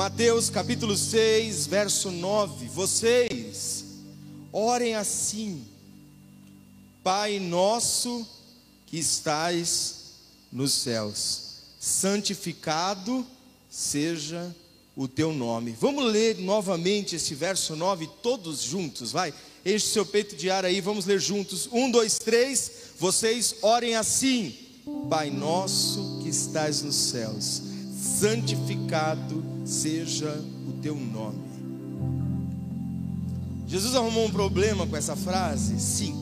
Mateus capítulo 6, verso 9. Vocês orem assim: Pai nosso que estais nos céus, santificado seja o teu nome. Vamos ler novamente esse verso 9, todos juntos, vai. Enche seu peito de ar aí, vamos ler juntos. Um, dois, três. Vocês orem assim: Pai nosso que estás nos céus, santificado seja o teu nome. Jesus arrumou um problema com essa frase? Sim.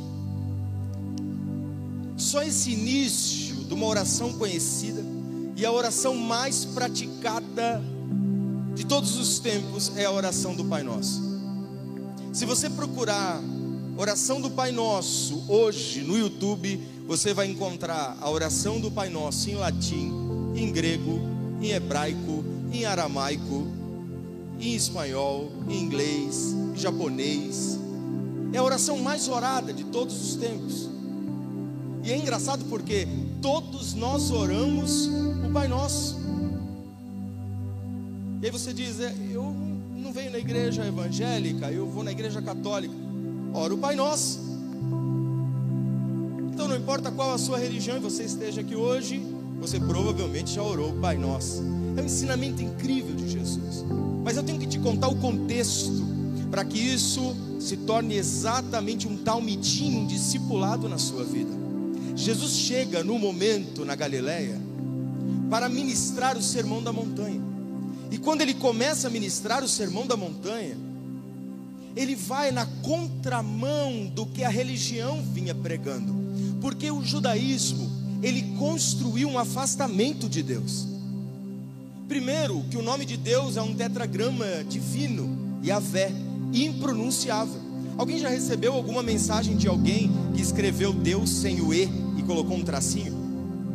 Só esse início de uma oração conhecida e a oração mais praticada de todos os tempos é a oração do Pai Nosso. Se você procurar oração do Pai Nosso hoje no YouTube, você vai encontrar a oração do Pai Nosso em latim, em grego, em hebraico, em aramaico, em espanhol, em inglês, em japonês. É a oração mais orada de todos os tempos. E é engraçado porque todos nós oramos o Pai Nosso. E aí você diz, é, eu não venho na igreja evangélica, eu vou na igreja católica. Ora o Pai Nosso. Então não importa qual a sua religião e você esteja aqui hoje, você provavelmente já orou o Pai Nosso. É um ensinamento incrível de Jesus. Mas eu tenho que te contar o contexto para que isso se torne exatamente um talmidim, um discipulado na sua vida. Jesus chega no momento na Galileia para ministrar o sermão da montanha. E quando ele começa a ministrar o sermão da montanha, ele vai na contramão do que a religião vinha pregando, porque o judaísmo ele construiu um afastamento de Deus. Primeiro, que o nome de Deus é um tetragrama divino, Yahvé, impronunciável. Alguém já recebeu alguma mensagem de alguém que escreveu Deus sem o E e colocou um tracinho?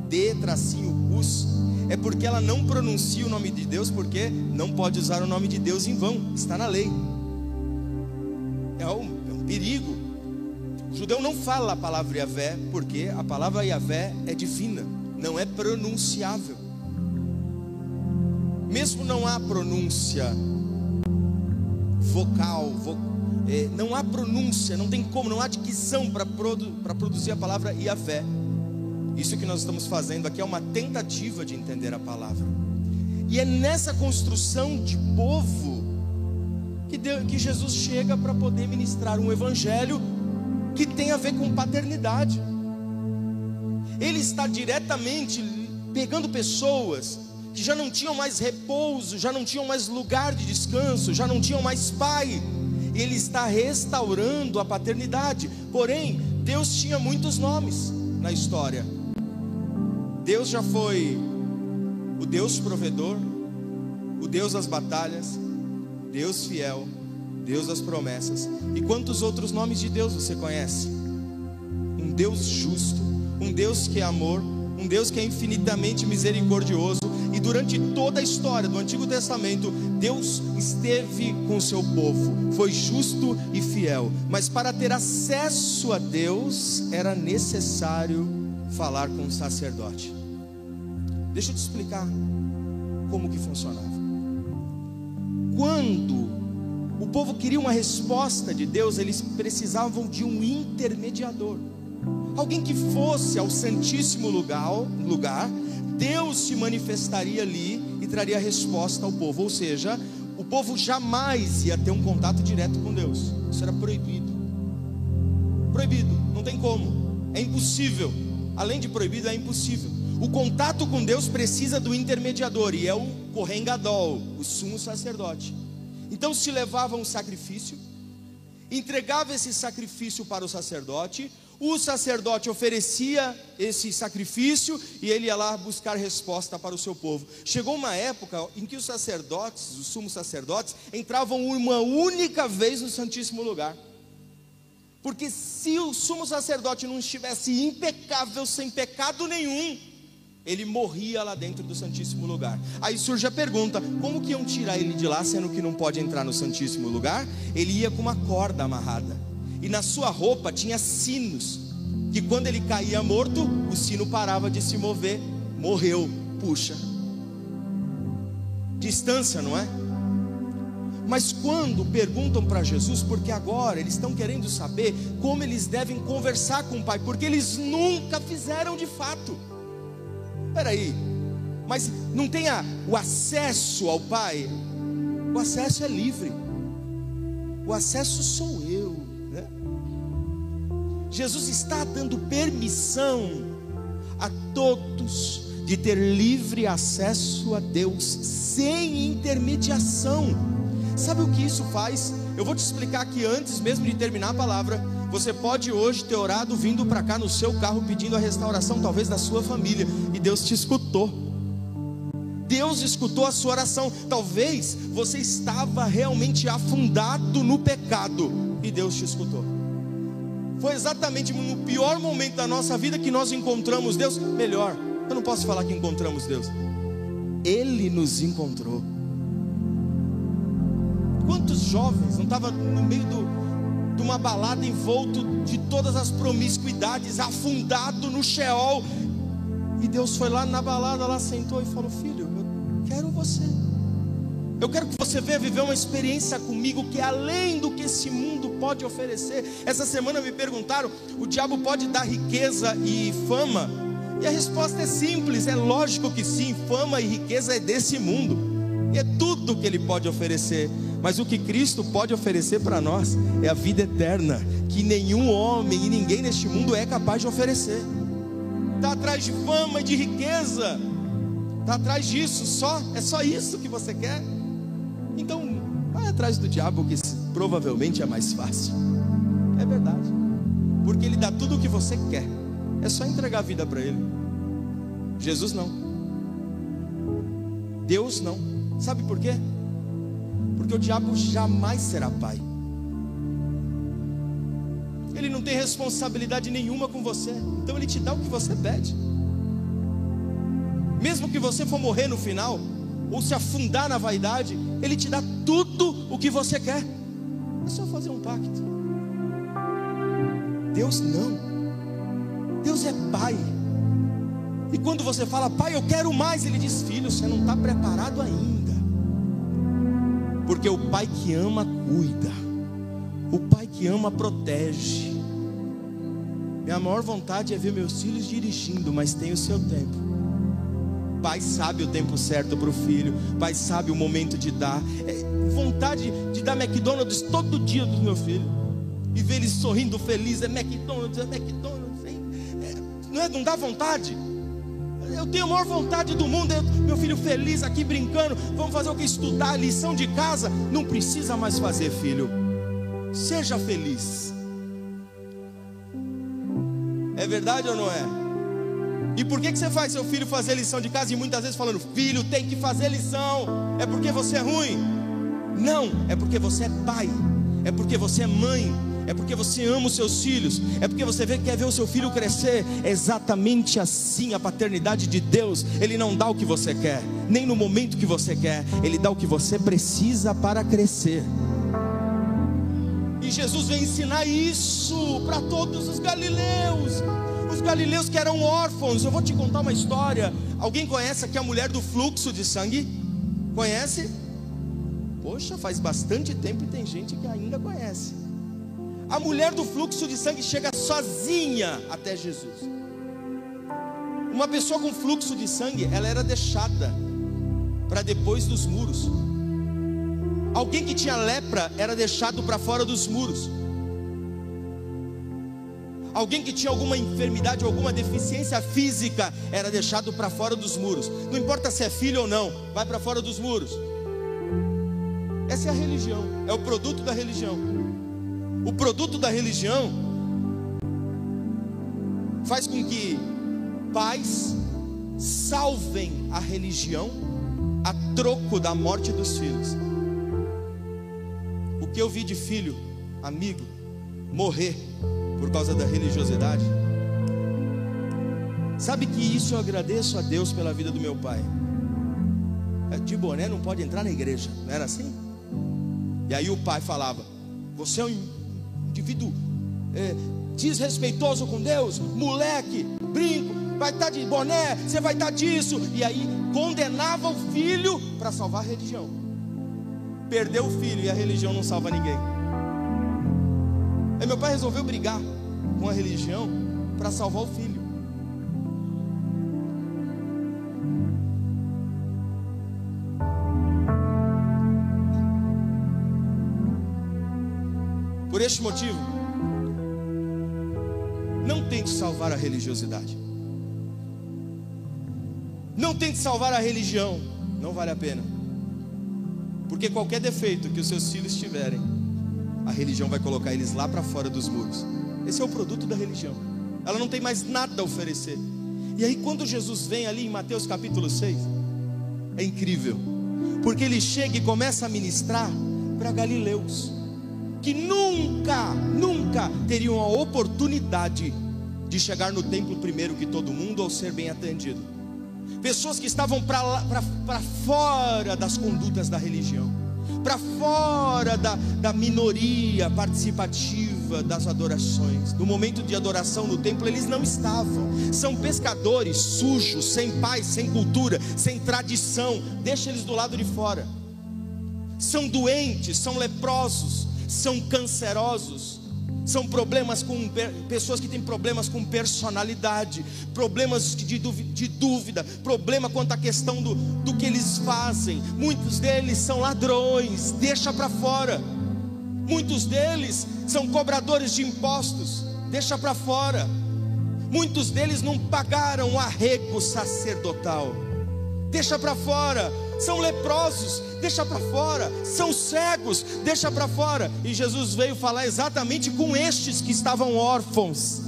D tracinho us. É porque ela não pronuncia o nome de Deus, porque não pode usar o nome de Deus em vão, está na lei. É um, é um perigo. O judeu não fala a palavra Yahvé, porque a palavra Yahvé é divina, não é pronunciável mesmo não há pronúncia vocal, vo, é, não há pronúncia, não tem como, não há dicção para produ, produzir a palavra Yahvé. Isso que nós estamos fazendo aqui é uma tentativa de entender a palavra. E é nessa construção de povo que, Deus, que Jesus chega para poder ministrar um evangelho que tem a ver com paternidade. Ele está diretamente pegando pessoas já não tinham mais repouso, já não tinham mais lugar de descanso, já não tinham mais pai. Ele está restaurando a paternidade. Porém, Deus tinha muitos nomes na história. Deus já foi o Deus provedor, o Deus das batalhas, Deus fiel, Deus das promessas. E quantos outros nomes de Deus você conhece? Um Deus justo, um Deus que é amor, um Deus que é infinitamente misericordioso, e durante toda a história do Antigo Testamento, Deus esteve com o seu povo, foi justo e fiel. Mas para ter acesso a Deus, era necessário falar com o sacerdote. Deixa eu te explicar como que funcionava. Quando o povo queria uma resposta de Deus, eles precisavam de um intermediador. Alguém que fosse ao Santíssimo lugar, lugar Deus se manifestaria ali e traria resposta ao povo, ou seja, o povo jamais ia ter um contato direto com Deus, isso era proibido. Proibido, não tem como, é impossível. Além de proibido, é impossível. O contato com Deus precisa do intermediador, e é o Kohen Gadol, o sumo sacerdote. Então se levava um sacrifício, entregava esse sacrifício para o sacerdote, o sacerdote oferecia esse sacrifício e ele ia lá buscar resposta para o seu povo. Chegou uma época em que os sacerdotes, os sumos sacerdotes, entravam uma única vez no Santíssimo Lugar. Porque se o sumo sacerdote não estivesse impecável, sem pecado nenhum, ele morria lá dentro do Santíssimo Lugar. Aí surge a pergunta: como que iam tirar ele de lá, sendo que não pode entrar no Santíssimo Lugar? Ele ia com uma corda amarrada e na sua roupa tinha sinos, que quando ele caía morto, o sino parava de se mover, morreu, puxa. distância, não é? Mas quando perguntam para Jesus, porque agora eles estão querendo saber como eles devem conversar com o Pai, porque eles nunca fizeram de fato. Espera aí, mas não tem a, o acesso ao Pai? O acesso é livre, o acesso sou eu. Né? Jesus está dando permissão a todos de ter livre acesso a Deus, sem intermediação. Sabe o que isso faz? Eu vou te explicar aqui antes mesmo de terminar a palavra. Você pode hoje ter orado vindo para cá no seu carro pedindo a restauração, talvez da sua família, e Deus te escutou. Deus escutou a sua oração. Talvez você estava realmente afundado no pecado e Deus te escutou. Foi exatamente no pior momento da nossa vida que nós encontramos Deus. Melhor, eu não posso falar que encontramos Deus. Ele nos encontrou. Quantos jovens não estavam no meio do, de uma balada envolto de todas as promiscuidades, afundado no Sheol. E Deus foi lá na balada, lá sentou e falou: Filho, eu quero você. Eu quero que você venha viver uma experiência comigo que é além do que esse mundo pode oferecer. Essa semana me perguntaram: o diabo pode dar riqueza e fama? E a resposta é simples: é lógico que sim, fama e riqueza é desse mundo, e é tudo que ele pode oferecer. Mas o que Cristo pode oferecer para nós é a vida eterna, que nenhum homem e ninguém neste mundo é capaz de oferecer. Está atrás de fama e de riqueza, está atrás disso, só é só isso que você quer. Então, vai atrás do diabo, que provavelmente é mais fácil. É verdade, porque ele dá tudo o que você quer, é só entregar a vida para ele. Jesus não, Deus não, sabe por quê? Porque o diabo jamais será pai. Ele não tem responsabilidade nenhuma com você. Então ele te dá o que você pede. Mesmo que você for morrer no final, ou se afundar na vaidade, ele te dá tudo o que você quer. É só fazer um pacto. Deus não. Deus é pai. E quando você fala, pai, eu quero mais, ele diz, filho, você não está preparado ainda. Porque o pai que ama cuida. O pai que ama protege. Minha maior vontade é ver meus filhos dirigindo, mas tem o seu tempo. Pai sabe o tempo certo para o filho, pai sabe o momento de dar. É vontade de dar McDonald's todo dia do meu filho e ver ele sorrindo feliz. É McDonald's, é McDonald's. É, não, é, não dá vontade? Eu tenho a maior vontade do mundo, meu filho feliz aqui brincando. Vamos fazer o que? Estudar lição de casa. Não precisa mais fazer, filho. Seja feliz. É verdade ou não é? E por que, que você faz seu filho fazer lição de casa e muitas vezes falando, filho, tem que fazer lição? É porque você é ruim? Não, é porque você é pai, é porque você é mãe, é porque você ama os seus filhos, é porque você vê, quer ver o seu filho crescer. É exatamente assim a paternidade de Deus. Ele não dá o que você quer, nem no momento que você quer, ele dá o que você precisa para crescer. E Jesus vem ensinar isso para todos os galileus. Os galileus que eram órfãos. Eu vou te contar uma história. Alguém conhece aqui a mulher do fluxo de sangue? Conhece? Poxa, faz bastante tempo e tem gente que ainda conhece. A mulher do fluxo de sangue chega sozinha até Jesus. Uma pessoa com fluxo de sangue, ela era deixada para depois dos muros. Alguém que tinha lepra era deixado para fora dos muros. Alguém que tinha alguma enfermidade, alguma deficiência física, era deixado para fora dos muros. Não importa se é filho ou não, vai para fora dos muros. Essa é a religião, é o produto da religião o produto da religião faz com que pais salvem a religião a troco da morte dos filhos. O que eu vi de filho, amigo, morrer por causa da religiosidade. Sabe que isso eu agradeço a Deus pela vida do meu pai. É, de boné não pode entrar na igreja, não era assim? E aí o pai falava: Você é um indivíduo é, desrespeitoso com Deus, moleque, brinco, vai estar tá de boné, você vai estar tá disso. E aí condenava o filho para salvar a religião. Perdeu o filho e a religião não salva ninguém. Aí meu pai resolveu brigar com a religião para salvar o filho. Este motivo, não tente salvar a religiosidade. Não tente salvar a religião, não vale a pena. Porque qualquer defeito que os seus filhos tiverem, a religião vai colocar eles lá para fora dos muros. Esse é o produto da religião. Ela não tem mais nada a oferecer. E aí, quando Jesus vem ali em Mateus capítulo 6, é incrível, porque ele chega e começa a ministrar para galileus, que nunca, nunca teriam a oportunidade de chegar no templo primeiro que todo mundo ou ser bem atendido. Pessoas que estavam para fora das condutas da religião, para fora da, da minoria participativa das adorações. No momento de adoração no templo, eles não estavam. São pescadores sujos, sem paz, sem cultura, sem tradição. Deixa eles do lado de fora. São doentes, são leprosos, são cancerosos são problemas com pessoas que têm problemas com personalidade, problemas de, de dúvida, problema quanto à questão do, do que eles fazem. Muitos deles são ladrões, deixa para fora. Muitos deles são cobradores de impostos, deixa para fora. Muitos deles não pagaram o arrego sacerdotal, deixa para fora são leprosos, deixa para fora, são cegos, deixa para fora. E Jesus veio falar exatamente com estes que estavam órfãos,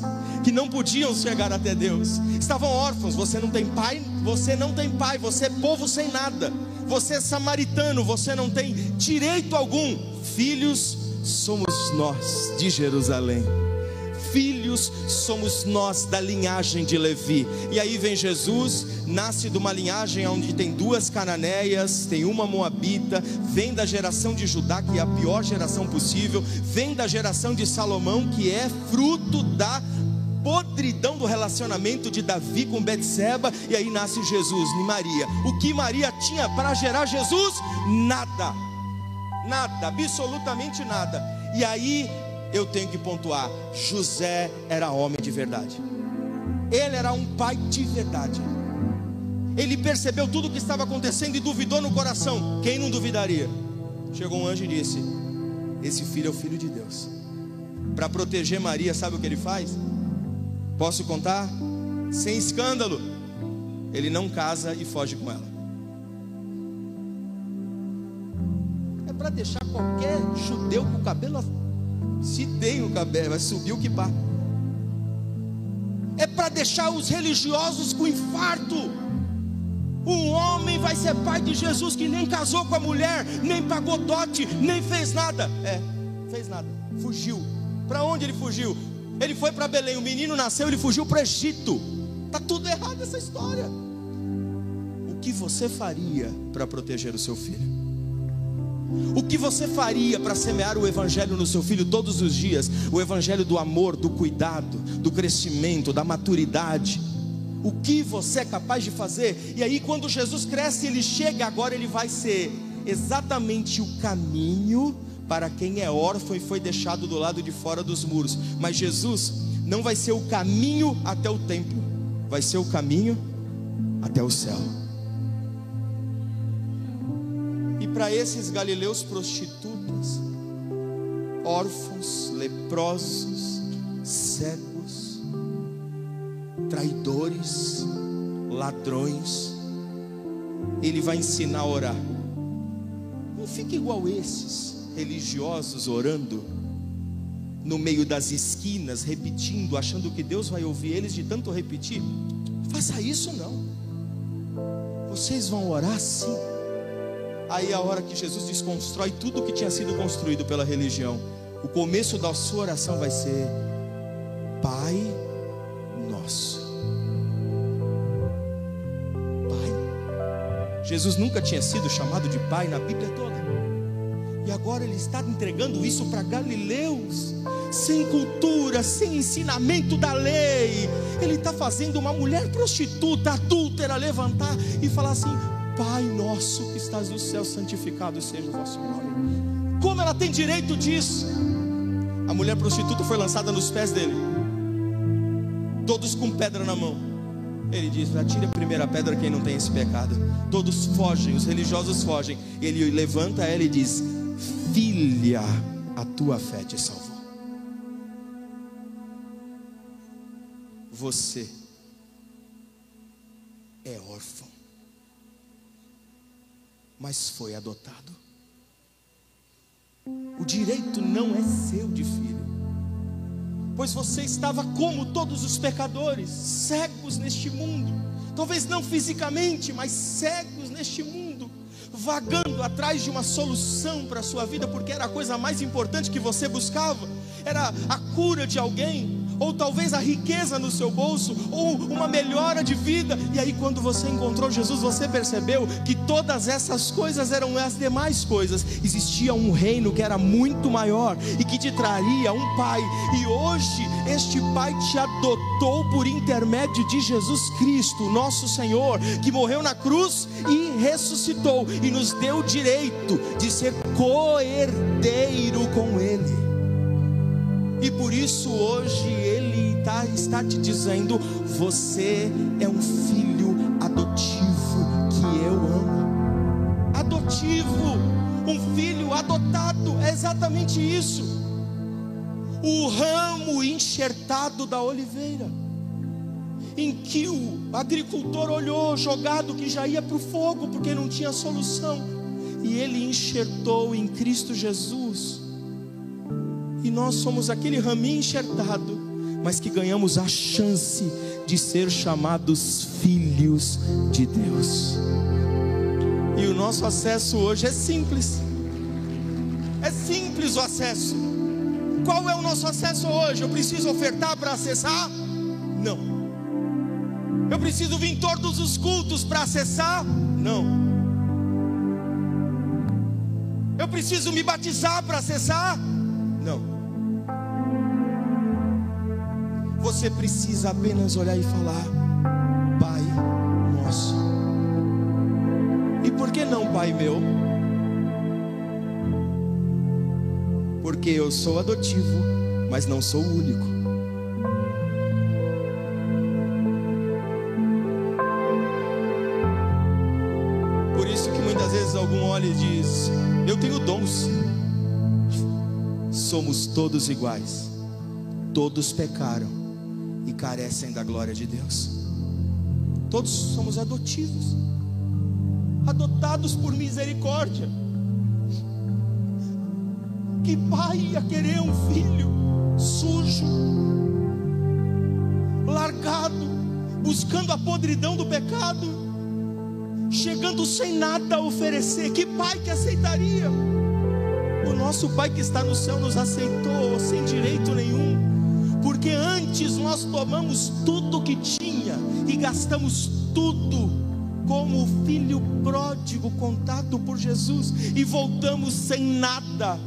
que não podiam chegar até Deus. Estavam órfãos, você não tem pai, você não tem pai, você é povo sem nada. Você é samaritano, você não tem direito algum. Filhos somos nós de Jerusalém filhos somos nós da linhagem de Levi. E aí vem Jesus, nasce de uma linhagem onde tem duas cananeias, tem uma moabita, vem da geração de Judá, que é a pior geração possível, vem da geração de Salomão, que é fruto da podridão do relacionamento de Davi com Betseba, e aí nasce Jesus e Maria. O que Maria tinha para gerar Jesus? Nada. Nada, absolutamente nada. E aí eu tenho que pontuar: José era homem de verdade, ele era um pai de verdade. Ele percebeu tudo o que estava acontecendo e duvidou no coração. Quem não duvidaria? Chegou um anjo e disse: Esse filho é o filho de Deus. Para proteger Maria, sabe o que ele faz? Posso contar? Sem escândalo. Ele não casa e foge com ela. É para deixar qualquer judeu com o cabelo se tem o cabelo, vai subir o que pá. É para deixar os religiosos com infarto. Um homem vai ser pai de Jesus que nem casou com a mulher, nem pagou dote, nem fez nada. É, fez nada. Fugiu. Para onde ele fugiu? Ele foi para Belém. O menino nasceu, ele fugiu para o Egito. Tá tudo errado essa história. O que você faria para proteger o seu filho? O que você faria para semear o Evangelho no seu filho todos os dias? O Evangelho do amor, do cuidado, do crescimento, da maturidade. O que você é capaz de fazer? E aí, quando Jesus cresce, ele chega, agora ele vai ser exatamente o caminho para quem é órfão e foi deixado do lado de fora dos muros. Mas Jesus não vai ser o caminho até o templo, vai ser o caminho até o céu. Para esses galileus prostitutas, órfãos, leprosos, cegos, traidores, ladrões, ele vai ensinar a orar. Não fique igual esses religiosos orando no meio das esquinas, repetindo, achando que Deus vai ouvir eles de tanto repetir. Faça isso não. Vocês vão orar sim Aí a hora que Jesus desconstrói tudo que tinha sido construído pela religião. O começo da sua oração vai ser: Pai nosso. Pai. Jesus nunca tinha sido chamado de pai na Bíblia toda. E agora ele está entregando isso para galileus, sem cultura, sem ensinamento da lei. Ele está fazendo uma mulher prostituta, adúltera, levantar e falar assim: Pai nosso que estás no céu, santificado seja o vosso nome. Como ela tem direito disso? A mulher prostituta foi lançada nos pés dele, todos com pedra na mão. Ele diz: Atire a primeira pedra quem não tem esse pecado. Todos fogem, os religiosos fogem. Ele levanta ela e diz: filha, a tua fé te salvou. Você é órfão, mas foi adotado. O direito não é seu de filho, pois você estava como todos os pecadores, cegos neste mundo, talvez não fisicamente, mas cegos neste mundo vagando atrás de uma solução para a sua vida, porque era a coisa mais importante que você buscava, era a cura de alguém, ou talvez a riqueza no seu bolso, ou uma melhora de vida. E aí, quando você encontrou Jesus, você percebeu que todas essas coisas eram as demais coisas. Existia um reino que era muito maior e que te traria um pai, e hoje este pai te adotou por intermédio de Jesus Cristo, nosso Senhor, que morreu na cruz e ressuscitou e nos deu o direito de ser co-herdeiro com Ele. E por isso hoje Ele tá, está te dizendo: você é um filho adotivo que eu amo. Adotivo, um filho adotado, é exatamente isso. O ramo enxertado da oliveira, em que o agricultor olhou jogado que já ia para o fogo porque não tinha solução, e ele enxertou em Cristo Jesus nós somos aquele raminho enxertado, mas que ganhamos a chance de ser chamados filhos de Deus. E o nosso acesso hoje é simples. É simples o acesso. Qual é o nosso acesso hoje? Eu preciso ofertar para acessar? Não. Eu preciso vir todos os cultos para acessar? Não. Eu preciso me batizar para acessar? Não. Você precisa apenas olhar e falar: Pai nosso. E por que não, Pai meu? Porque eu sou adotivo, mas não sou o único. Por isso que muitas vezes algum olha e diz: Eu tenho dons. Somos todos iguais. Todos pecaram carecem da glória de Deus. Todos somos adotivos, adotados por misericórdia. Que pai ia querer um filho sujo, largado, buscando a podridão do pecado, chegando sem nada a oferecer? Que pai que aceitaria? O nosso pai que está no céu nos aceitou sem direito nenhum porque antes nós tomamos tudo que tinha e gastamos tudo como o filho pródigo contado por Jesus e voltamos sem nada.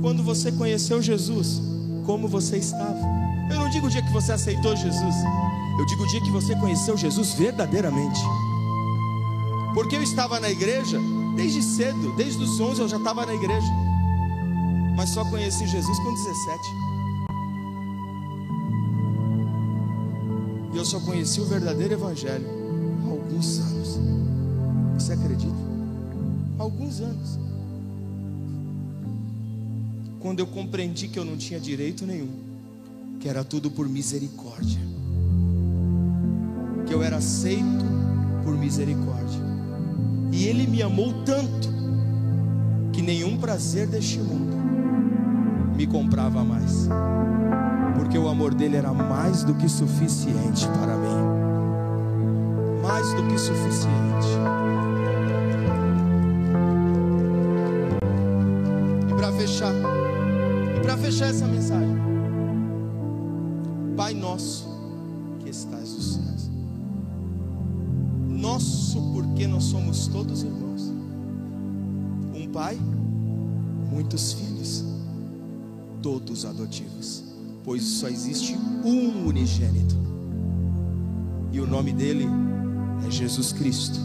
Quando você conheceu Jesus, como você estava? Eu não digo o dia que você aceitou Jesus, eu digo o dia que você conheceu Jesus verdadeiramente. Porque eu estava na igreja desde cedo, desde os 11 eu já estava na igreja, mas só conheci Jesus com 17. E eu só conheci o verdadeiro Evangelho há alguns anos. Você acredita? Há alguns anos. Quando eu compreendi que eu não tinha direito nenhum, que era tudo por misericórdia, que eu era aceito por misericórdia, e Ele me amou tanto, que nenhum prazer deste mundo me comprava mais amor dele era mais do que suficiente para mim. Mais do que suficiente. E para fechar, e para fechar essa mensagem, Pai nosso que estás nos céus, nosso porque nós somos todos irmãos, um Pai muitos filhos, todos adotivos, pois só existe um unigênito, e o nome dele é Jesus Cristo